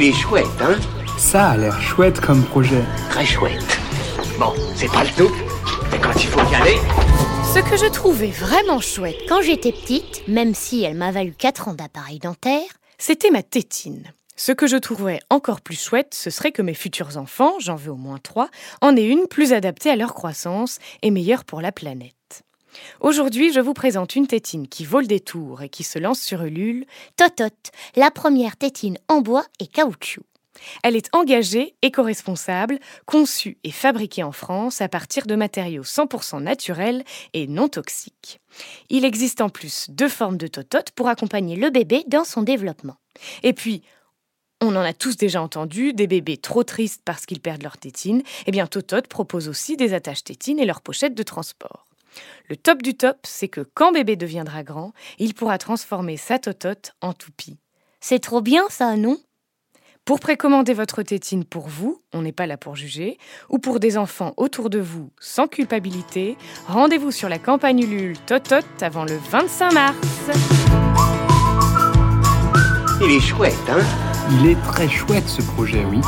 Il est chouette, hein Ça a l'air chouette comme projet. Très chouette. Bon, c'est pas le tout, mais quand il faut y aller... Ce que je trouvais vraiment chouette quand j'étais petite, même si elle m'a valu 4 ans d'appareil dentaire, c'était ma tétine. Ce que je trouverais encore plus chouette, ce serait que mes futurs enfants, j'en veux au moins trois, en aient une plus adaptée à leur croissance et meilleure pour la planète. Aujourd'hui, je vous présente une tétine qui vole des tours et qui se lance sur Ulule. Totote, la première tétine en bois et caoutchouc. Elle est engagée, éco-responsable, conçue et fabriquée en France à partir de matériaux 100% naturels et non toxiques. Il existe en plus deux formes de totote pour accompagner le bébé dans son développement. Et puis, on en a tous déjà entendu, des bébés trop tristes parce qu'ils perdent leur tétine. Eh bien, Totote propose aussi des attaches tétines et leurs pochettes de transport. Le top du top, c'est que quand bébé deviendra grand, il pourra transformer sa totote en toupie. C'est trop bien ça, non? Pour précommander votre tétine pour vous, on n'est pas là pour juger, ou pour des enfants autour de vous sans culpabilité, rendez-vous sur la campagne Ulule Totote avant le 25 mars. Il est chouette, hein? Il est très chouette ce projet, oui.